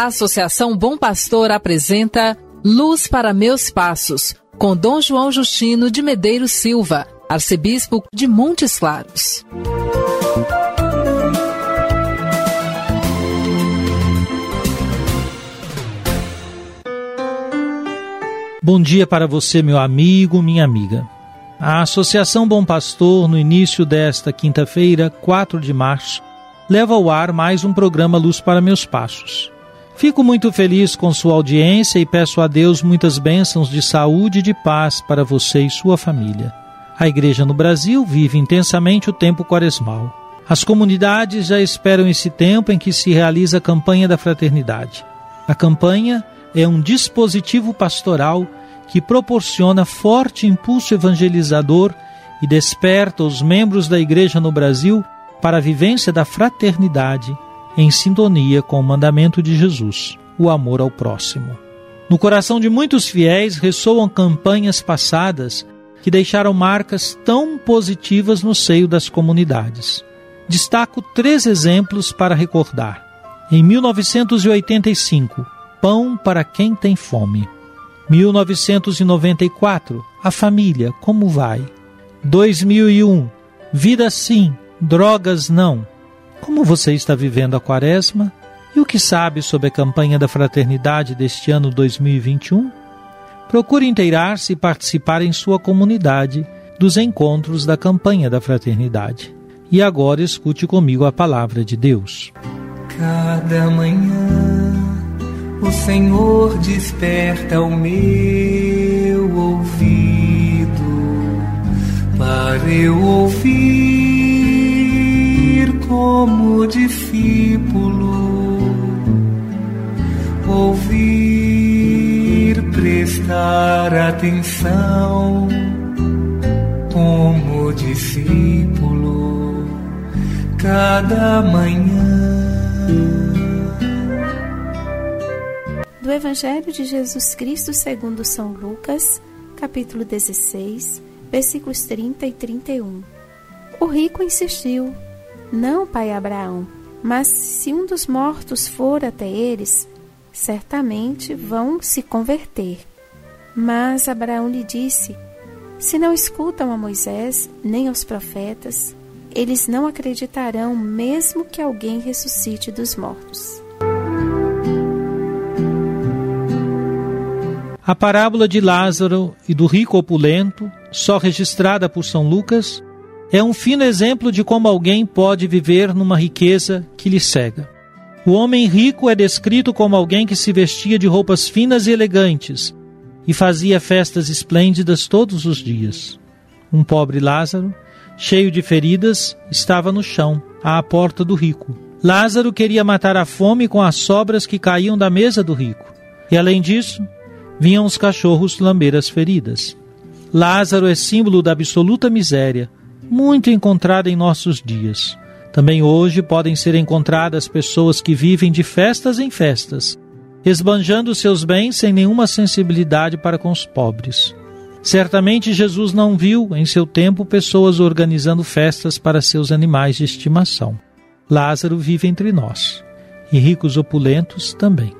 A Associação Bom Pastor apresenta Luz para Meus Passos, com Dom João Justino de Medeiros Silva, arcebispo de Montes Claros. Bom dia para você, meu amigo, minha amiga. A Associação Bom Pastor, no início desta quinta-feira, 4 de março, leva ao ar mais um programa Luz para Meus Passos. Fico muito feliz com sua audiência e peço a Deus muitas bênçãos de saúde e de paz para você e sua família. A Igreja no Brasil vive intensamente o tempo quaresmal. As comunidades já esperam esse tempo em que se realiza a campanha da fraternidade. A campanha é um dispositivo pastoral que proporciona forte impulso evangelizador e desperta os membros da Igreja no Brasil para a vivência da fraternidade em sintonia com o mandamento de Jesus, o amor ao próximo. No coração de muitos fiéis ressoam campanhas passadas que deixaram marcas tão positivas no seio das comunidades. Destaco três exemplos para recordar. Em 1985, Pão para quem tem fome. 1994, A família, como vai? 2001, Vida sim, drogas não. Como você está vivendo a quaresma? E o que sabe sobre a campanha da fraternidade deste ano 2021? Procure inteirar-se e participar em sua comunidade dos encontros da campanha da fraternidade. E agora escute comigo a palavra de Deus. Cada manhã o Senhor desperta o meu ouvido para eu ouvir como discípulo, ouvir, prestar atenção como discípulo, cada manhã. do Evangelho de Jesus Cristo segundo São Lucas, capítulo 16, versículos 30 e 31. O rico insistiu: Não, pai Abraão, mas se um dos mortos for até eles, certamente vão se converter. Mas Abraão lhe disse: Se não escutam a Moisés nem aos profetas, eles não acreditarão mesmo que alguém ressuscite dos mortos. A parábola de Lázaro e do rico opulento, só registrada por São Lucas, é um fino exemplo de como alguém pode viver numa riqueza que lhe cega. O homem rico é descrito como alguém que se vestia de roupas finas e elegantes e fazia festas esplêndidas todos os dias. Um pobre Lázaro, cheio de feridas, estava no chão, à porta do rico. Lázaro queria matar a fome com as sobras que caíam da mesa do rico. E além disso, vinham os cachorros lamber as feridas. Lázaro é símbolo da absoluta miséria, muito encontrada em nossos dias. Também hoje podem ser encontradas pessoas que vivem de festas em festas, esbanjando seus bens sem nenhuma sensibilidade para com os pobres. Certamente Jesus não viu em seu tempo pessoas organizando festas para seus animais de estimação. Lázaro vive entre nós, e ricos opulentos também.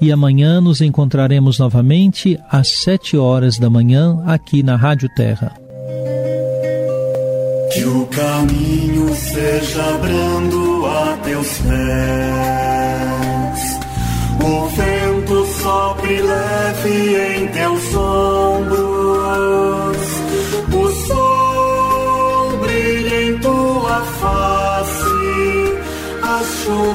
e amanhã nos encontraremos novamente às sete horas da manhã aqui na Rádio Terra. Que o caminho seja brando a teus pés. O vento sopre leve em teus ombros.